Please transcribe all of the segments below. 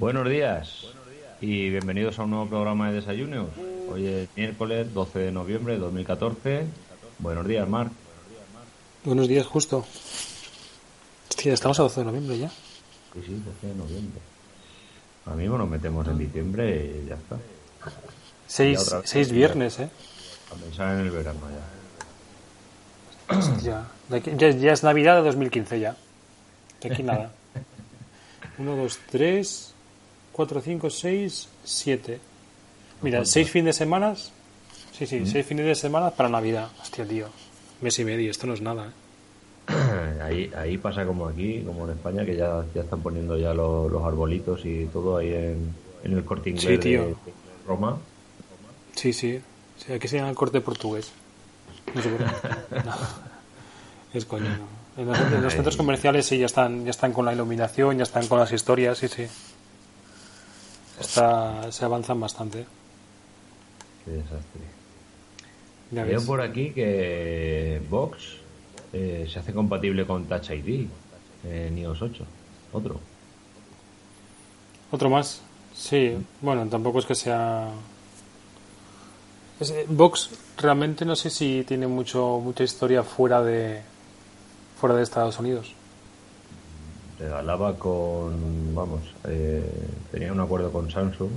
Buenos días y bienvenidos a un nuevo programa de desayunos. Hoy es miércoles 12 de noviembre de 2014. Buenos días, Marc. Buenos días, justo. Hostia, estamos a 12 de noviembre ya. Sí, sí, 12 de noviembre. Ahora mismo nos metemos en diciembre y ya está. Seis, vez. seis viernes, ¿eh? A pensar en el verano ya. Ya, ya, ya es Navidad de 2015 ya. De aquí nada. 1, 2, 3, 4, 5, 6, 7. Mira, seis fines de semana. Sí, sí, seis fines de semana para Navidad. Hostia, tío. Mes y medio, esto no es nada, ¿eh? Ahí, ahí pasa como aquí, como en España, que ya, ya están poniendo ya los, los arbolitos y todo ahí en, en el corte inglés Sí, tío. de Roma. Sí, sí. sí aquí se llama el corte portugués. No sé por qué. No. Es coño, no. En los, en los centros comerciales sí ya están, ya están con la iluminación, ya están con las historias, sí, sí. Está, se avanzan bastante. Qué desastre. Ya Veo ves. por aquí que Vox eh, se hace compatible con Touch ID en iOS 8. Otro. Otro más. Sí, bueno, tampoco es que sea. Eh, Vox realmente no sé si tiene mucho mucha historia fuera de fuera de Estados Unidos. Regalaba con. Vamos, eh, tenía un acuerdo con Samsung.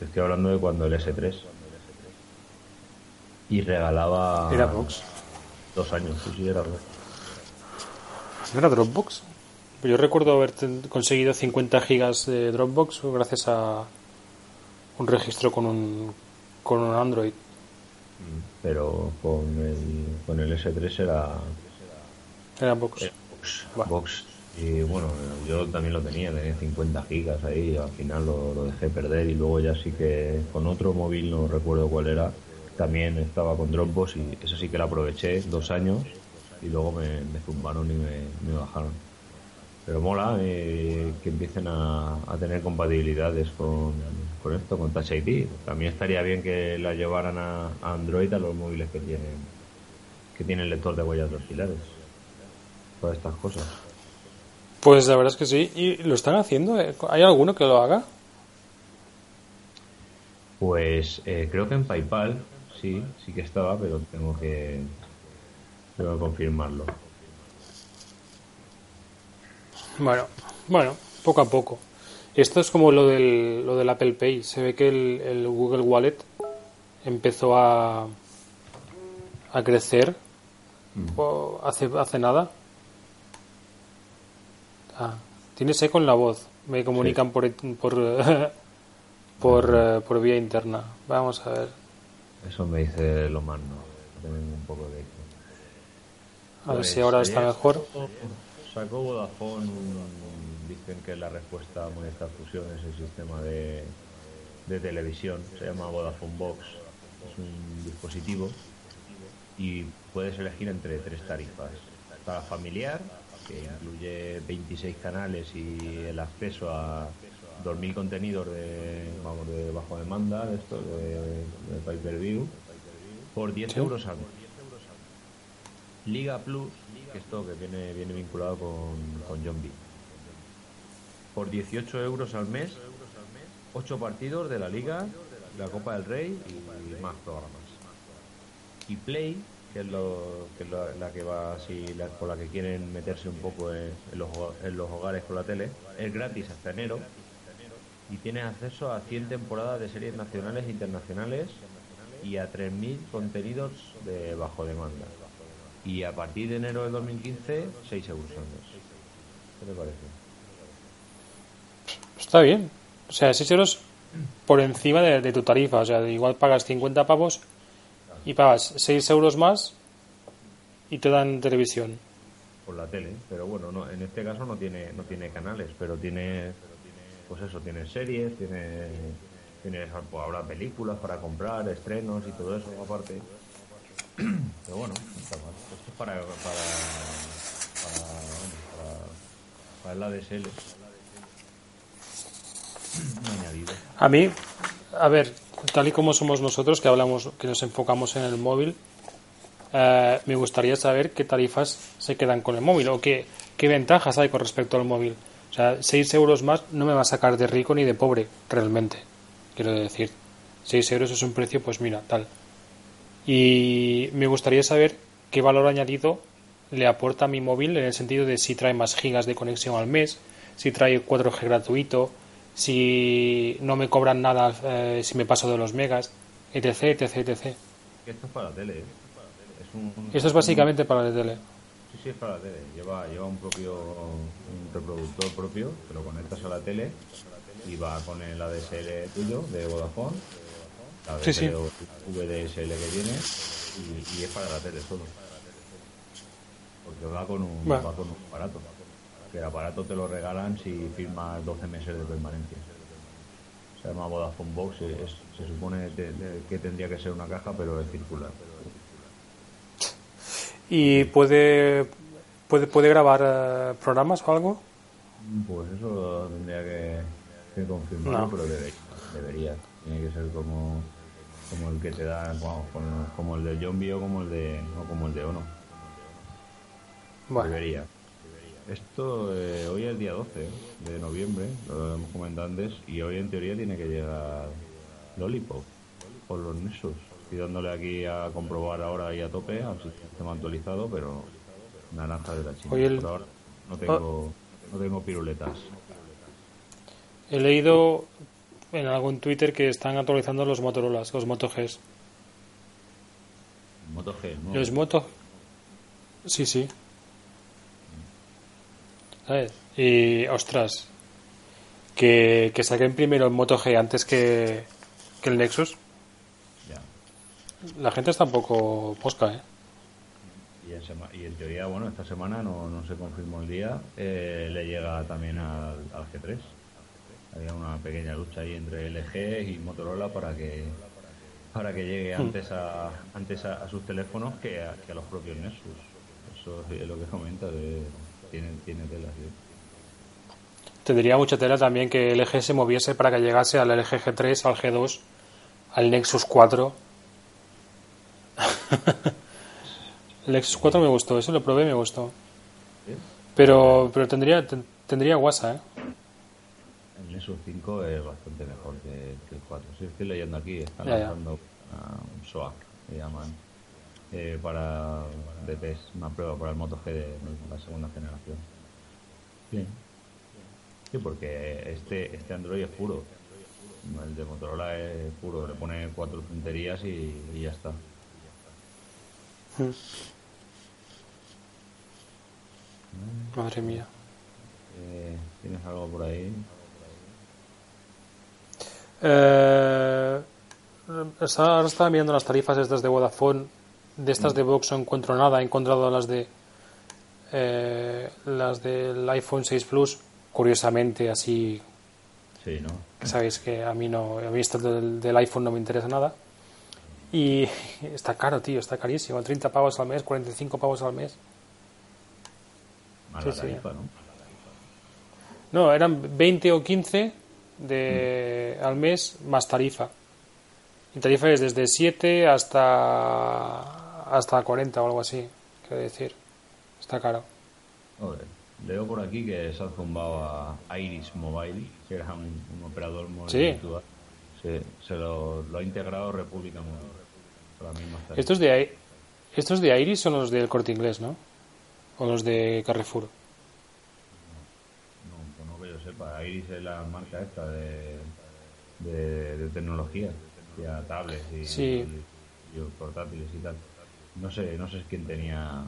Estoy hablando de cuando el S3. Y regalaba. Era Vox. Dos años, sí, sí, era. ¿No era Dropbox? Yo recuerdo haber conseguido 50 gigas de Dropbox gracias a un registro con un, con un Android. Pero con el, con el S3 era. Era Vox. era. Bueno. Vox. Y bueno, yo también lo tenía, tenía 50 gigas ahí, al final lo, dejé perder y luego ya sí que con otro móvil, no recuerdo cuál era, también estaba con Dropbox y eso sí que lo aproveché dos años y luego me, zumbaron y me, bajaron. Pero mola eh, que empiecen a, tener compatibilidades con, esto, con Touch ID. También estaría bien que la llevaran a, a Android a los móviles que tienen que tienen lector de huellas dactilares. Todas estas cosas. Pues la verdad es que sí. ¿Y lo están haciendo? ¿eh? ¿Hay alguno que lo haga? Pues eh, creo que en PayPal sí, sí que estaba, pero tengo que, tengo que confirmarlo. Bueno, bueno, poco a poco. Esto es como lo del, lo del Apple Pay. Se ve que el, el Google Wallet empezó a, a crecer o hace, hace nada. Ah, tienes eco en la voz. Me comunican por, por, por, eh, por vía interna. Vamos a ver. Eso me dice lo más no. Tengo un poco de eco. A ver Pues, si ahora está mejor. Sacó Vodafone, un- dicen que la respuesta a Movistar Fusión es el sistema de, de televisión, se llama Vodafone Box, es un dispositivo y puedes elegir entre tres tarifas. Para familiar, que incluye 26 canales y el acceso a 2.000 contenidos de, vamos, de bajo demanda, de esto, de, de pay per view, por 10 euros al mes. Liga Plus, que esto que viene, viene vinculado con, con John B. Por 18 euros al mes, 8 partidos de la Liga, la Copa del Rey y más programas. Y Play, que es, lo, que es la, la que va así, la, por la que quieren meterse un poco en, en los, en los hogares con la tele, es gratis hasta enero y tienes acceso a 100 temporadas de series nacionales e internacionales y a 3.000 contenidos de bajo demanda. Y a partir de enero de 2015, 6 euros al. ¿Qué te parece? Está bien. O sea, 6 euros por encima de, de tu tarifa. O sea, igual pagas 50 pavos y pagas 6 euros más y te dan televisión. por la tele. Pero bueno, no, en este caso no tiene, no tiene canales, pero tiene, pues eso, tiene series, tiene, tiene pues, habrá películas para comprar, estrenos y todo eso aparte. Pero bueno, está mal. Esto es para, para, para, para, para el ADSL. Un añadido. A mí, a ver, tal y como somos nosotros, que hablamos, que nos enfocamos en el móvil, eh, me gustaría saber qué tarifas se quedan con el móvil o qué, qué ventajas hay con respecto al móvil. O sea, 6 euros más no me va a sacar de rico ni de pobre, realmente. Quiero decir, 6 euros es un precio, pues mira, tal. Y me gustaría saber qué valor añadido le aporta a mi móvil en el sentido de si trae más gigas de conexión al mes, si trae 4G gratuito, si no me cobran nada eh, si me paso de los megas, etc, etc, etc. Esto es para la tele. ¿eh? Es un, Esto es básicamente para la tele. Sí, sí, es para la tele. Lleva, lleva un propio un reproductor propio, que lo conectas a la tele y va con el ADSL tuyo de Vodafone, la Sí, sí. VDSL que tiene y, y es para la tele solo. Porque va con un, Va. va con un aparato. Que el aparato te lo regalan si firmas 12 meses de permanencia. Se llama Vodafone Box, es- se supone que, que tendría que ser una caja, pero es circular. ¿Y puede, puede, puede grabar eh, programas o algo? Pues eso tendría que, que confirmarlo, No. pero debe- debería. Tiene que ser como, como el que te da, como, como el de Zombie o como el de, o como el de Ono. Bueno, Debería. Esto eh, hoy es el día 12 de noviembre, lo hemos comentado antes, y hoy en teoría tiene que llegar Lollipop por los Nexus. Estoy dándole aquí a comprobar ahora y a tope al sistema actualizado, pero naranja de la China. Hoy el- Por ahora no tengo, no tengo piruletas. he leído en algún Twitter que están actualizando los Motorola, los Moto Gs. Moto G, ¿no? Los Moto. Sí, sí. ¿Sabes? Y, ostras, que, que saquen primero el Moto G antes que, que el Nexus. Ya. La gente está un poco posca, ¿eh? Y en, sema- y en teoría, bueno, esta semana no, no se confirmó el día, eh, le llega también al, al G3. Había una pequeña lucha ahí entre LG y Motorola para que para que llegue antes a antes a, a sus teléfonos que a, que a los propios Nexus. Eso es lo que comenta, de, tiene, tiene tela, sí. Tendría mucha tela también que el LG se moviese para que llegase al LG G3, al G2, al Nexus 4. el Nexus 4 me gustó, eso lo probé y me gustó. Pero, pero tendría, ten- tendría guasa, ¿eh? El Nexus 5 es bastante mejor que, que el 4. Sí, estoy leyendo aquí, están Ya, ya. lanzando ah, un SOAC, se llaman, eh, para de test, una prueba para el Moto G de la segunda generación. Bien. Sí, porque este, este Android es puro. El de Motorola es puro, le pone cuatro tonterías y, y ya está. Madre mía. Eh, ¿Tienes algo por ahí? Eh, ahora estaba mirando las tarifas estas de Vodafone. De estas de Vox no encuentro nada. He encontrado las de eh, las del iPhone 6 Plus. Curiosamente, así Sí, ¿no? que sabéis que a mí no a mí esto del, del iPhone no me interesa nada y está caro tío está carísimo 30 pavos al mes 45 pavos al mes Mala Sí, sí. tarifa, ¿no? no eran 20 o 15 de al mes más tarifa y tarifa es desde 7 hasta hasta 40 o algo así quiero decir está caro Joder, leo por aquí que se ha zumbado a Iris Mobile, que era un, un operador móvil Sí. virtual. Se, se lo, lo ha integrado República tarifas. estos de estos de Iris son los del Corte Inglés ¿no? o los de Carrefour No, pues no que yo sepa. Iris es la marca esta de, de, de tecnología, ya tablets y, Sí. y- y portátiles y tal. No sé, no sé quién tenía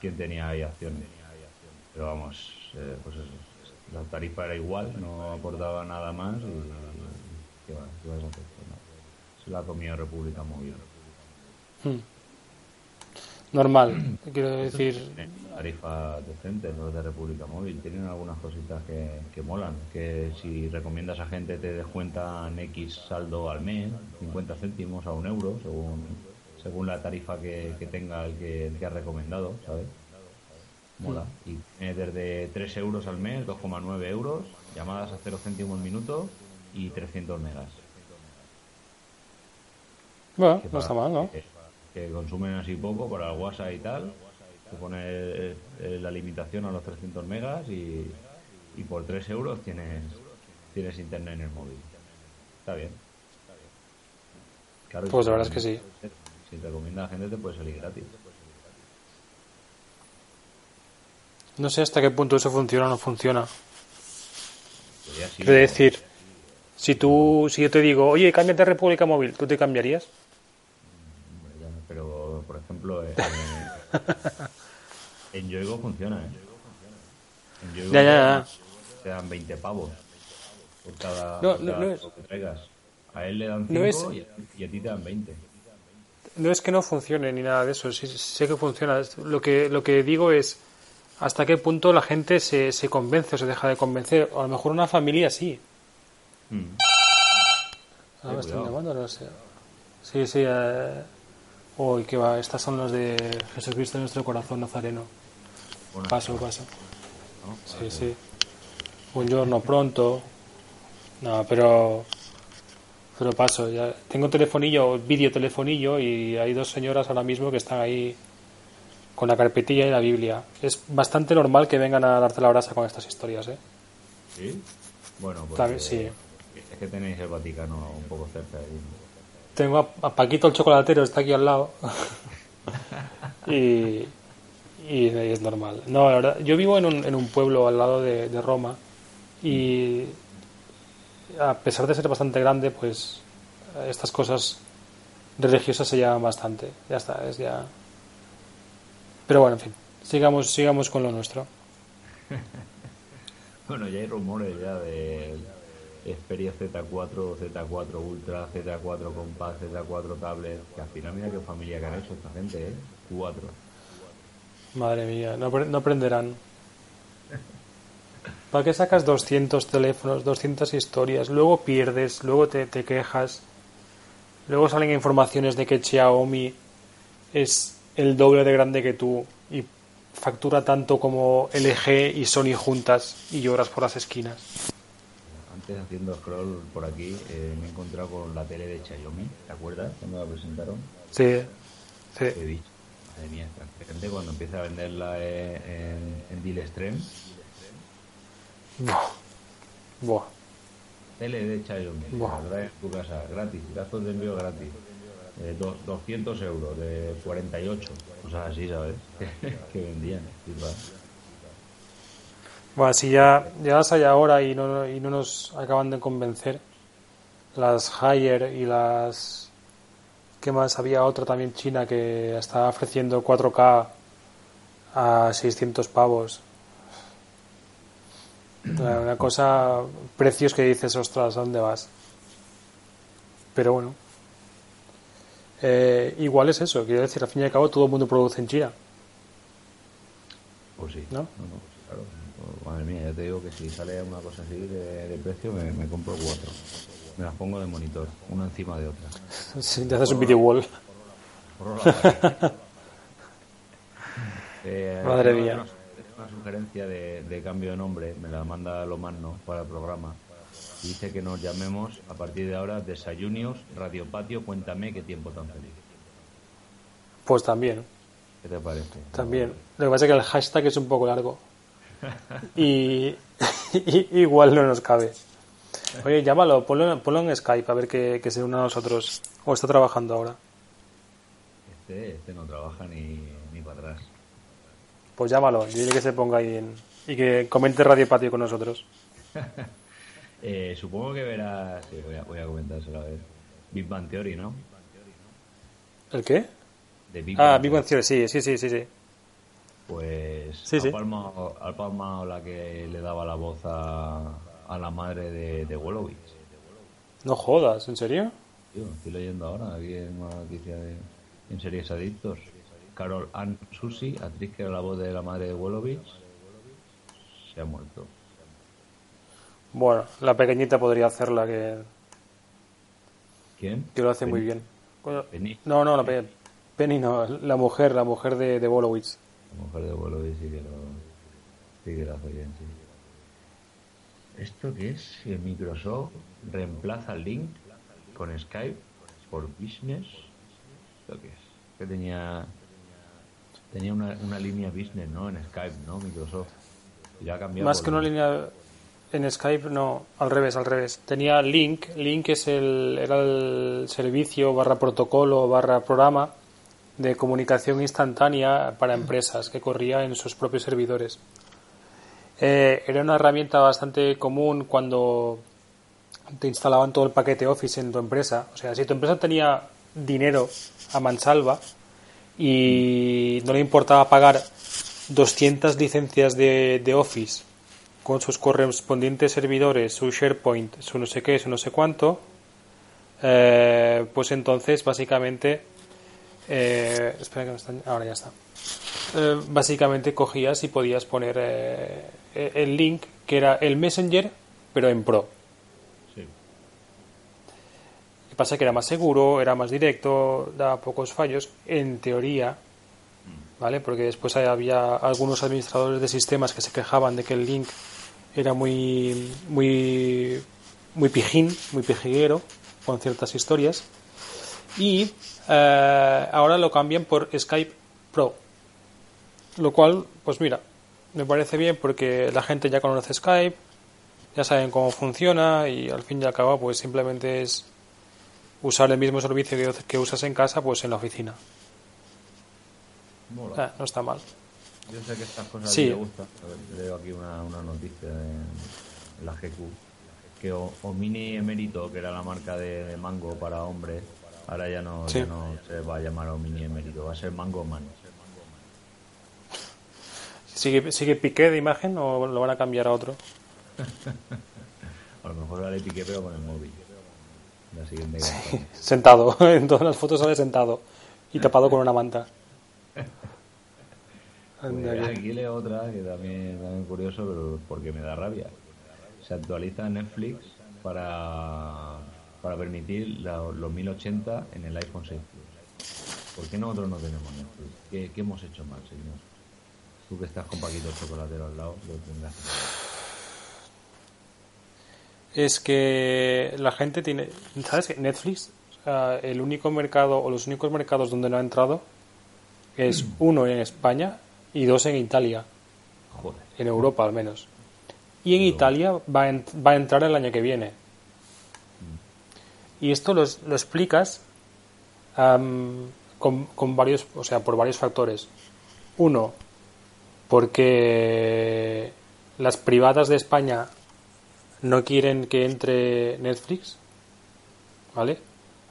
quién tenía ahí acciones. Pero vamos, eh, pues eso. La tarifa era igual, no aportaba nada más y, ¿qué va? ¿Qué vas a hacer? Pues nada. Se la ha comido República Móvil. Hmm. normal. Quiero decir, Tarifa decente, los de República Móvil. Tienen algunas cositas que, que molan. Que si recomiendas a gente te descuentan X saldo al mes, 50 céntimos a un euro, según, según la tarifa que, que tenga el que, el que ha recomendado, ¿sabes? Mola. Y tiene desde 3 euros al mes, 2,9 euros, llamadas a 0 céntimos al minuto y 300 megas. bueno, que no está mal, ¿no? Que, que consumen así poco para el WhatsApp y tal. Se pone eh, la limitación a los 300 megas y, y por 3 euros tienes, tienes internet en el móvil. Está bien. Claro, Pues la verdad es que sí. Si te recomienda a gente te puede salir gratis. No sé hasta qué punto eso funciona o no funciona. Quiero decir, si tú, si yo te digo, oye, cámbiate a República Móvil, ¿tú te cambiarías? Pero, por ejemplo, eh, en Yoigo funciona, ¿eh? En Yoigo Ya, ya, ya. te dan 20 pavos por cada, No, por no, cada no es- juego que traigas. A él le dan 5 No es- y, a, y a ti te dan 20. No es que no funcione ni nada de eso, sí, sé que funciona. Lo que, lo que digo es hasta qué punto la gente se, se convence o se deja de convencer. O a lo mejor una familia sí. Mm. Ah, me están cuidado. llamando, no sé. Sí, sí. Eh... Uy, qué va. Estas son las de Jesucristo en nuestro corazón nazareno. Paso, paso. ¿no? Sí, sí. Buongiorno pronto. No, pero. Pero paso. Ya. Tengo telefonillo, vídeo telefonillo, y hay dos señoras ahora mismo que están ahí con la carpetilla y la Biblia. Es bastante normal que vengan a darte la brasa con estas historias, ¿eh? ¿Sí? Bueno, pues También, eh, sí. es que tenéis el Vaticano un poco cerca. ahí. Tengo a, a Paquito el chocolatero, está aquí al lado. y, y es normal. No, la verdad, yo vivo en un, en un pueblo al lado de, de Roma y a pesar de ser bastante grande, pues estas cosas religiosas se llaman bastante. Ya está, es ya. Pero bueno, en fin, sigamos, sigamos con lo nuestro. Bueno, ya hay rumores ya de Xperia Z4, Z4 Ultra, Z4 Compact, Z4 Tablet. Que al final, mira qué familia que han hecho esta gente, ¿eh? Cuatro. Madre mía, no, no aprenderán. ¿Para qué sacas 200 teléfonos, 200 historias? Luego pierdes, luego te, te quejas. Luego salen informaciones de que Xiaomi es el doble de grande que tú y factura tanto como LG y Sony juntas y lloras por las esquinas. Antes haciendo scroll por aquí eh, me he encontrado con la tele de Xiaomi, ¿te acuerdas? Cuando la presentaron. Sí, sí. He dicho, madre mía, cuando empieza a venderla eh, en, en Deal Extreme, Buah. Buah. tele de Xiaomi, Buah. a tu casa, gratis, gastos de envío gratis. Eh, dos- 200 euros de 48, cosas así, ¿sabes? que vendían. Bueno, si ya, ya las hay ahora y no, y no nos acaban de convencer, las Haier y las... ¿Qué más? Había otra también china que estaba ofreciendo 4K a 600 pavos. Una cosa, precios que dices, ostras, ¿a dónde vas? Pero bueno. Eh, igual es eso, quiero decir, al fin y al cabo todo el mundo produce en China. Pues sí. ¿No? no, claro. Pues, madre mía, ya te digo que si sale una cosa así de, de precio, me, me compro cuatro. Me las pongo de monitor, una encima de otra. Si te haces un video wall. La pared. Eh, Madre mía. Una, sugerencia de, de cambio de nombre, me la manda Lomarno para el programa. Y dice que nos llamemos a partir de ahora Desayunios, Radio Patio, Cuéntame qué tiempo tan feliz. Pues también. ¿Qué te parece? También. Lo que pasa es que el hashtag es un poco largo. Y, y- igual no nos cabe. Oye, llámalo, ponlo, ponlo en Skype a ver que, que se una a nosotros. O está trabajando ahora. Este, este no trabaja ni, ni para atrás. Pues llámalo, dile que se ponga ahí en- y que comente Radio Patio con nosotros. Eh, supongo que verás, sí, voy a, voy a comentárselo a ver. Big Bang Theory, ¿no? ¿El qué? De Big Ah, Bang Big Bang Theory, sí, sí, sí, sí. sí. Pues Sí, ha, sí. Palmado, ha palmado la que le daba la voz a, a la madre de, de Wolowitz. No jodas, ¿en serio? Tío, estoy leyendo ahora aquí en una noticia de, en series adictos. Carol Ann Susi, actriz que era la voz de la madre de Wolowitz, se ha muerto. Bueno, la pequeñita podría hacerla, que, ¿Quién? que lo hace Penny. muy bien. Penny. No, no, la Pe- Penny no, la mujer, la mujer de, de Wolowitz. La mujer de Wolowitz sí que lo, sí que lo hace bien, sí. ¿Esto qué es? Que Microsoft reemplaza Link con Skype por Business. ¿Esto qué es? Que tenía tenía una, una línea business, ¿no? En Skype, ¿no? Microsoft. Y Ya ha cambiado. Más que una línea en Skype, no, al revés, al revés. Tenía Link, Link es el, era el servicio barra protocolo barra programa de comunicación instantánea para empresas que corría en sus propios servidores. Eh, era una herramienta bastante común cuando te instalaban todo el paquete Office en tu empresa. O sea, si tu empresa tenía dinero a mansalva y no le importaba pagar 200 licencias de, de Office con sus correspondientes servidores, su SharePoint, su no sé qué, su no sé cuánto, eh, pues entonces básicamente... eh, espera que me están... Ahora ya está. Eh, básicamente cogías y podías poner eh, el link que era el Messenger, pero en Pro. Sí. Lo que pasa que era más seguro, era más directo, daba pocos fallos, en teoría, ¿vale? Porque después había algunos administradores de sistemas que se quejaban de que el link era muy, muy, muy pijín, muy pijiguero, con ciertas historias. Y eh, ahora lo cambian por Skype Pro. Lo cual, pues mira, me parece bien porque la gente ya conoce Skype, ya saben cómo funciona y al fin y al cabo, pues simplemente es usar el mismo servicio que, que usas en casa, pues en la oficina. Mola. Ah, no está mal. Yo sé que estas cosas Sí. me gustan. A ver, leo aquí una, una noticia en la GQ. Que O- Omini Emérito, que era la marca de, de mango para hombres, ahora ya no, Sí. ya no se va a llamar Omini Emérito, va a ser Mango Man. ¿Sigue, ¿Sigue Piqué de imagen o lo van a cambiar a otro? A lo mejor ahora le piqué, pero con el móvil. La siguiente campaña. Sentado, en todas las fotos sale sentado y tapado con una manta. Pues aquí leo otra que también, también curioso, pero porque me da rabia. Se actualiza Netflix para, para permitir la- los 1080 en el iPhone 6 Plus. ¿Por qué nosotros no tenemos Netflix? ¿Qué, qué hemos hecho mal, señor? Tú que estás con Paquito Chocolatero al lado, lo tendrás. Es que la gente tiene. ¿Sabes que Netflix, el único mercado o los únicos mercados donde no ha entrado es uno en España y dos en Italia, Joder. en Europa al menos. Y en Italia va a, va a entrar el año que viene. Y esto lo, lo explicas am, con, con varios, o sea, por varios factores. Uno, porque las privadas de España no quieren que entre Netflix, ¿vale?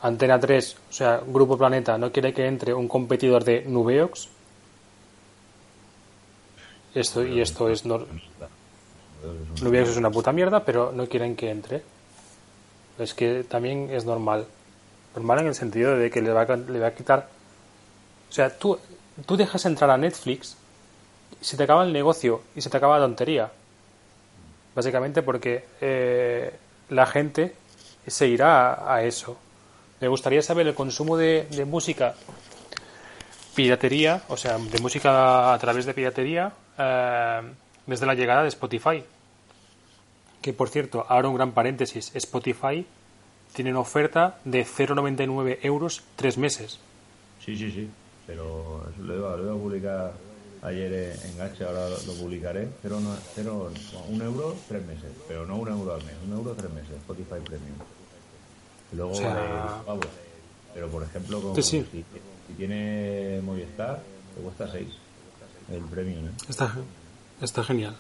Antena 3, o sea, Grupo Planeta, no quiere que entre un competidor de Nubeox. Esto, y esto es... nor- Nubeox es una puta mierda, pero no quieren que entre. Es que también es normal. Normal en el sentido de que le va a, le va a quitar... O sea, tú, tú dejas entrar a Netflix, se te acaba el negocio y se te acaba la tontería. Básicamente porque eh, la gente se irá a, eso. Me gustaría saber el consumo de, música piratería, o sea, de música a través de piratería, eh, desde la llegada de Spotify. Que por cierto, ahora un gran paréntesis, Spotify tiene una oferta de 0,99 euros tres meses. Sí, sí, sí. Pero lo iba, lo iba a publicar ayer en Gache, ahora lo, publicaré. Cero, no- cero, no, un euro, tres meses. Pero no un euro al mes, un euro, tres meses. Spotify Premium. Luego O sea- pavos. Pero por ejemplo, como Sí, sí. Si, si tiene Movistar, te cuesta seis el Premium. ¿eh? Está, está genial.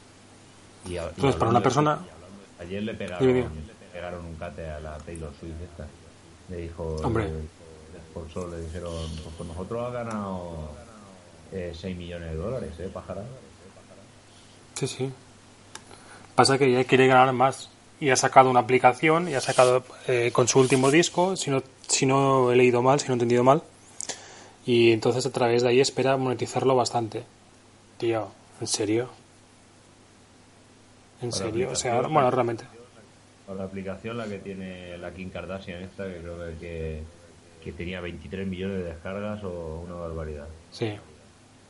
Y Entonces, para una de- persona... Ayer le pegaron, le un cate a la Taylor Swift esta. Le dijo... Hombre. el- el sponsor le dijeron, pues con nosotros ha ganado eh, 6 millones de dólares, ¿eh, pájara? Sí, sí. Pasa que ella quiere ganar más. Y ha sacado una aplicación y ha sacado eh, con su último disco, si no, si no he leído mal, si no he entendido mal, Y entonces a través de ahí espera monetizarlo bastante. Tío, ¿en serio? ¿En serio? O sea, bueno, realmente. Para la aplicación, la que tiene la Kim Kardashian esta, que creo que, que tenía 23 millones de descargas o una barbaridad. Sí,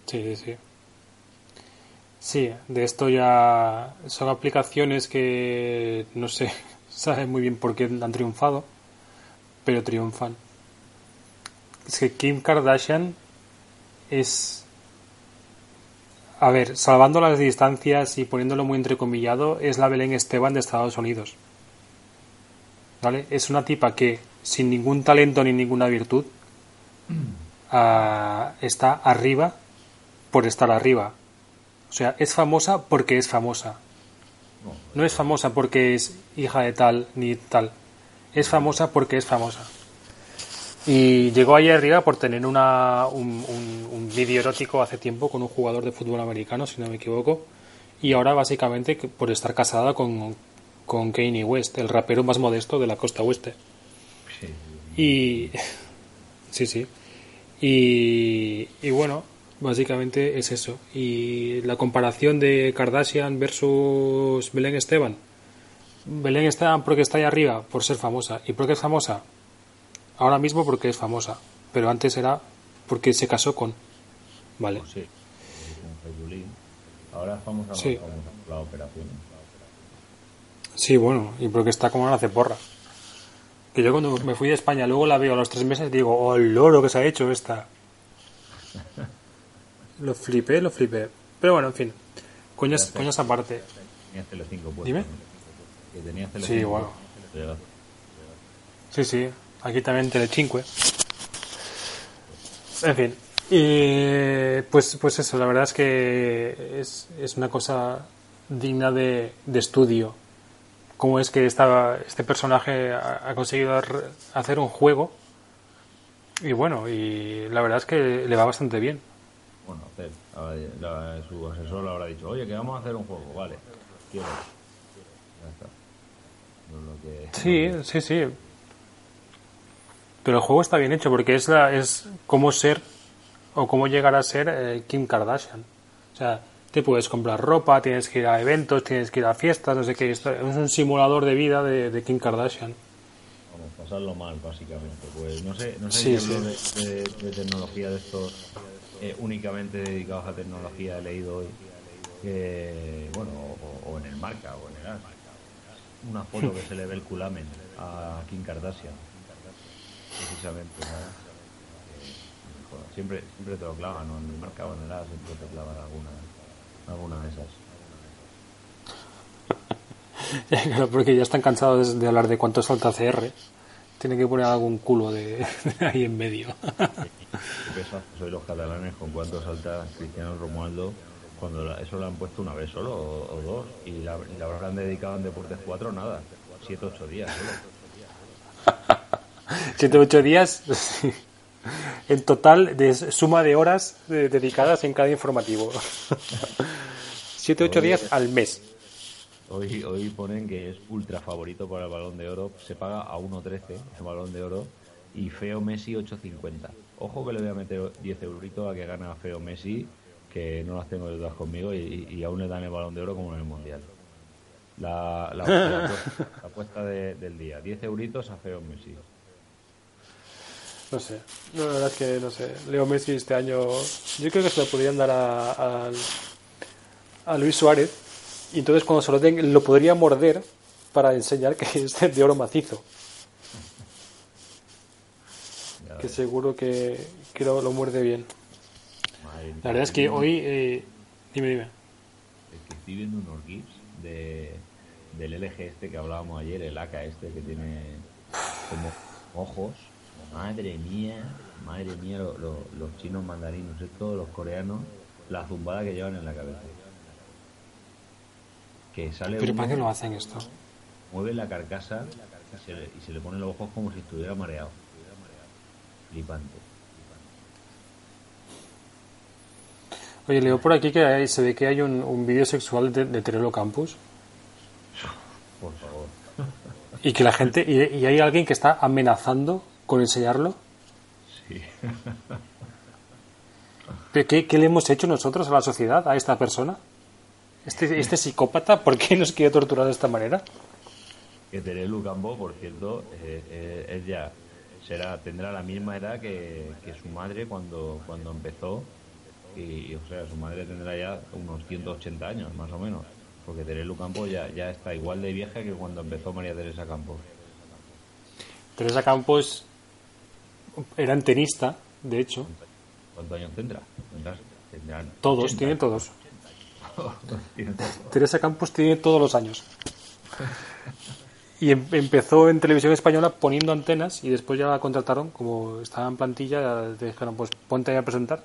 sí, sí, sí. Sí, de esto ya son aplicaciones que no sé, saben muy bien por qué han triunfado, pero triunfan. Es que Kim Kardashian es... A ver, salvando las distancias y poniéndolo muy entrecomillado, es la Belén Esteban de Estados Unidos. ¿Vale? Es una tipa que, sin ningún talento ni ninguna virtud, ah, está arriba por estar arriba. O sea, es famosa porque es famosa. No, es famosa porque es hija de tal ni tal. Es famosa porque es famosa. Y llegó ahí arriba por tener una, un, un- un vídeo erótico hace tiempo con un jugador de fútbol americano, si no me equivoco. Y ahora básicamente por estar casada con, con Kanye West, el rapero más modesto de la costa oeste. sí, Y. Sí, sí. Y, y bueno, básicamente es eso. Y la comparación de Kardashian versus Belén Esteban. Belén Esteban porque está ahí arriba, por ser famosa. ¿Y por qué es famosa? Ahora mismo porque es famosa. Pero antes era porque se casó con. Vale. pues sí. Ahora es famosa Sí. la operación. Sí, bueno, y porque está como una ceporra. Que yo cuando me fui de España, luego la veo a los tres meses y digo, oh, el loro que se ha hecho esta. Lo flipé, lo flipé. Pero bueno, en fin. Coñas, coñas aparte. Tenías Telecinco puesto. Dime. ¿no? Que tenías Sí, puesto. Sí, sí. Aquí también Telecinque. En fin. Y pues, pues eso, la verdad es que es, es una cosa digna de, de estudio. Cómo es que esta, este personaje ha, ha conseguido hacer un juego. Y bueno, y la verdad es que le va bastante bien. Bueno, hacer. La- su asesor le habrá dicho, oye, que vamos a hacer un juego, vale. Quiero. Ya está. No que- Sí, sí, sí. Pero el juego está bien hecho porque es, la, es cómo ser o cómo llegar a ser eh, Kim Kardashian. O sea, te puedes comprar ropa, tienes que ir a eventos, tienes que ir a fiestas, no sé qué. Es un simulador de vida de, de Kim Kardashian. Vamos, pasarlo mal, básicamente. Pues no sé, no sé Sí, qué sí. de, de- de tecnología de estos eh, únicamente dedicados a tecnología he leído hoy. Que, bueno, o, o en el marca o en el as. Una foto que se le ve el culamen a Kim Kardashian. Precisamente, ¿no? Eh, siempre, siempre te lo clavan, ¿no? En el marca o en el as siempre te clavan alguna, alguna de esas. Porque ya están cansados de hablar de cuánto salta CR. Tienen que poner algún culo de, ahí en medio. Soy los catalanes con cuánto salta Cristiano Romualdo cuando la- eso lo han puesto una vez solo o, o dos y la, la habrán dedicado en Deportes 4 nada, 7 8 días solo. Siete o ocho días en total de suma de horas eh, dedicadas en cada informativo. Siete o ocho días al mes. Hoy, hoy ponen que es ultra favorito para el balón de oro, se paga a 1.13 el balón de oro y Feo Messi 8.50. Ojo que le voy a meter 10 euritos a que gana Feo Messi, que no las tengo todas conmigo y, aún le dan el balón de oro como en el Mundial. La, apuesta, de- del día, 10 euritos a Feo Messi. No sé. No, la verdad es que no sé. Leo Messi este año. Yo creo que se lo podrían dar a, a, a Luis Suárez. Y entonces cuando se lo den, lo podría morder para enseñar que es de oro macizo. Que seguro que, que lo, lo muerde bien. Madre La verdad es que hoy. eh, dime, dime. es que estoy viendo unos GIFs de, del LG este que hablábamos ayer, el AK este que tiene como ojos. Madre mía, madre mía, lo- lo- los chinos mandarinos, estos, los coreanos, la zumbada que llevan en la cabeza. Que sale Pero ¿para qué lo hacen esto? mueve la carcasa y se, le, y se le ponen los ojos como si estuviera mareado. Flipante. Oye, leo por aquí que hay- se ve que hay un, un vídeo sexual de, de Terelo Campus. Por favor. Y que la gente. Y, y hay alguien que está amenazando con enseñarlo. Sí. ¿Qué, qué le hemos hecho nosotros a la sociedad, a esta persona? Este, este psicópata, ¿por qué nos quiere torturar de esta manera? Que Terelu Campo, por cierto, eh, eh, es ya será tendrá la misma edad que, que su madre cuando cuando empezó. Y, o sea su madre tendrá ya unos 180 años más o menos. Porque Terelu Campos ya, ya está igual de vieja que cuando empezó María Teresa Campos Teresa Campos era tenista de hecho. ¿cuántos años tendrá? Tendrán todos, tiene todos Teresa Campos tiene todos los años y em, empezó en televisión española poniendo antenas y después ya la contrataron, como estaba en plantilla, le dijeron, pues ponte ahí a presentar.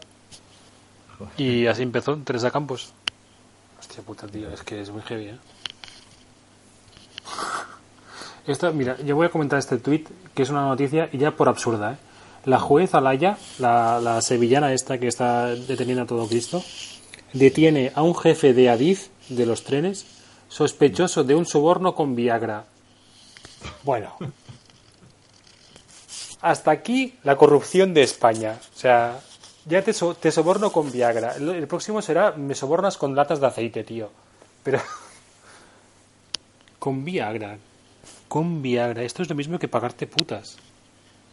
Y así empezó Teresa Campos. Hostia puta, tío, es que es muy heavy, ¿eh? Esta, mira, yo voy a comentar este tweet que es una noticia y ya por absurda, ¿eh? La juez Alaya, la, la sevillana esta que está deteniendo a todo Cristo, detiene a un jefe de Adif de los trenes sospechoso de un soborno con Viagra. Bueno. Hasta aquí la corrupción de España. O sea, ya te, te soborno con Viagra. El, próximo será me sobornas con latas de aceite, tío. Pero... con Viagra. Con Viagra. Esto es lo mismo que pagarte putas.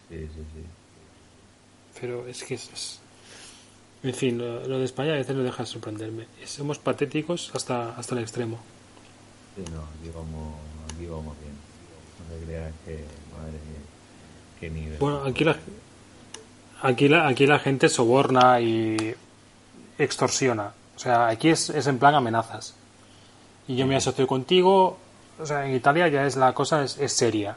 Sí, sí, sí. Pero es que es... En fin, lo, de España a veces no deja de sorprenderme. Somos patéticos hasta, hasta el extremo. Sí, no, aquí vamos, aquí vamos bien que, madre Bueno, aquí la, aquí la, aquí la gente soborna y extorsiona. O sea, aquí es, es en plan amenazas. Y yo me asocio contigo. O sea, en Italia ya es la cosa es, seria.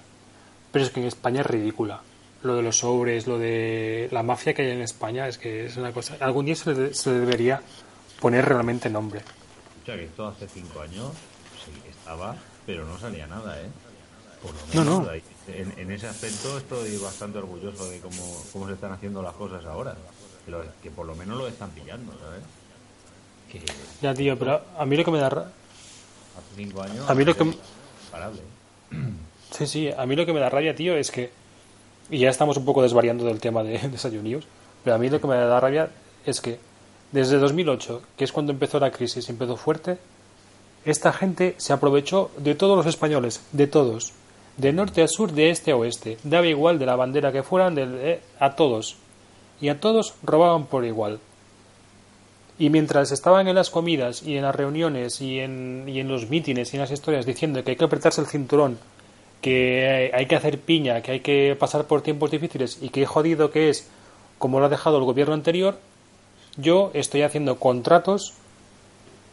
Pero es que en España es ridícula. Lo de los sobres, lo de la mafia que hay en España, es que es una cosa. Algún día se le, se debería poner realmente nombre. O sea, que esto hace cinco años sí estaba, pero no salía nada, ¿eh? no, no. En, ese aspecto estoy bastante orgulloso de cómo, cómo se están haciendo las cosas ahora. Que, por lo menos lo están pillando, ¿sabes? ya, tío, pero a mí lo que me da... Hace cinco años... A mí lo que... Parable. Sí, sí, a mí lo que me da rabia, tío, es que... Y ya estamos un poco desvariando del tema de Desayunidos, pero a mí lo que me da rabia es que desde 2008, que es cuando empezó la crisis, empezó fuerte, esta gente se aprovechó de todos los españoles, de todos de norte a sur, de este a oeste. Daba igual de la bandera que fueran, de, a todos. Y a todos robaban por igual. Y mientras estaban en las comidas y en las reuniones y en, y en los mítines y en las historias diciendo que hay que apretarse el cinturón, que hay que hacer piña, que hay que pasar por tiempos difíciles y que jodido que es como lo ha dejado el gobierno anterior, yo estoy haciendo contratos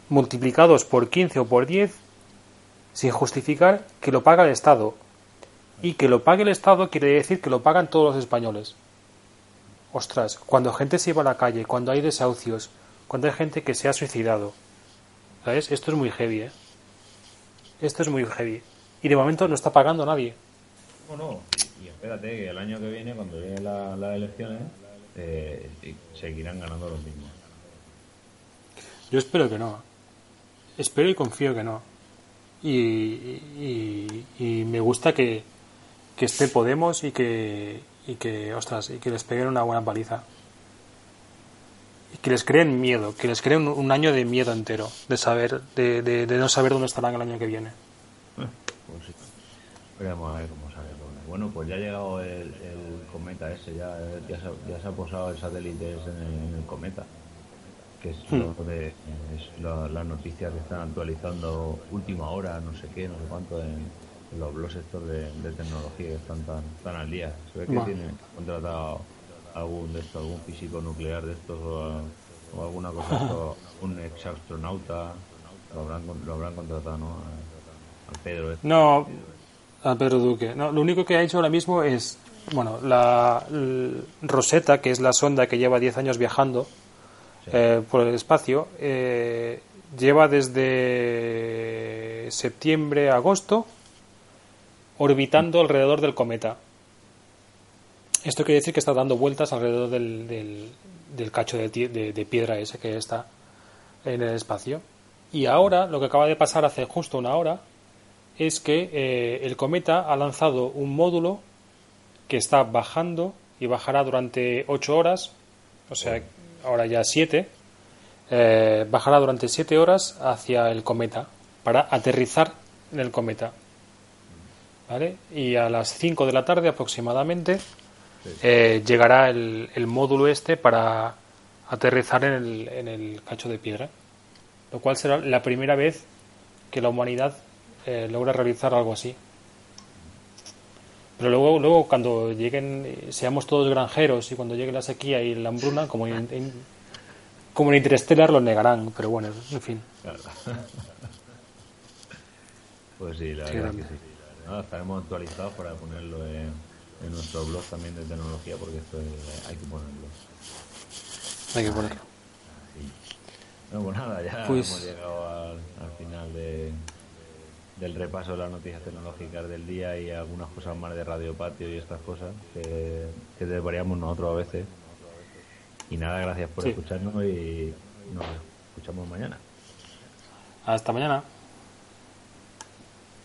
multiplicados por 15 o por 10 sin justificar que lo paga el Estado y que lo pague el Estado quiere decir que lo pagan todos los españoles. Ostras, cuando gente se va a la calle, cuando hay desahucios, cuando hay gente que se ha suicidado. ¿Sabes? Esto es muy heavy, ¿eh? Esto es muy heavy. Y de momento no está pagando nadie. No, no. Y, espérate que el año que viene, cuando lleguen las elecciones, eh, seguirán ganando los mismos. Yo espero que no. Espero y confío que no. y, y me gusta que, que esté Podemos y que, y que, ostras, y que les peguen una buena paliza. Y que les creen miedo, que les creen un, año de miedo entero, de saber, de, de, no saber dónde estarán el año que viene. Pues sí. Veremos a ver cómo sale Bueno, pues ya ha llegado el, cometa ese, ya, ya, se, ha posado el satélite ese en el, cometa que es, hmm. lo de, es las noticias que están actualizando última hora, no sé qué, no sé cuánto en, los blogs estos de, tecnología que están tan, tan al día. Se ve que tiene contratado algún de estos, algún físico nuclear de estos o, alguna cosa, un ex astronauta, lo habrán, lo habrán contratado, ¿no? Pedro. No, a Pedro Duque. No, lo único que ha hecho ahora mismo es, bueno, la, Rosetta, que es la sonda que lleva 10 años viajando eh, por el espacio, eh, lleva desde septiembre a agosto orbitando alrededor del cometa. Esto quiere decir que está dando vueltas alrededor del, del, cacho de, piedra ese que está en el espacio. Y ahora, lo que acaba de pasar hace justo una hora, es que eh, el cometa ha lanzado un módulo que está bajando y bajará durante 8 horas. O sea, ahora ya 7, eh, bajará durante 7 horas hacia el cometa para aterrizar en el cometa. ¿Vale? Y a las 5 de la tarde aproximadamente eh, llegará el, el módulo este para aterrizar en el, en el cacho de piedra. Lo cual será la primera vez que la humanidad eh, logra realizar algo así. Pero luego, luego cuando lleguen, seamos todos granjeros y cuando llegue la sequía y la hambruna, como en, en- como en Interstellar lo negarán. Pero bueno, en fin. Pues sí, la verdad grande. que sí. Nada, estaremos actualizados para ponerlo en, en nuestro blog también de tecnología, porque esto es- hay que ponerlo. Hay que ponerlo. No, pues nada, ya Pues- hemos llegado al, al final de, del repaso de las noticias tecnológicas del día y algunas cosas más de Radio Patio y estas cosas que, que desvariamos nosotros a veces. Y nada, gracias por Sí. escucharnos y nos escuchamos mañana. Hasta mañana.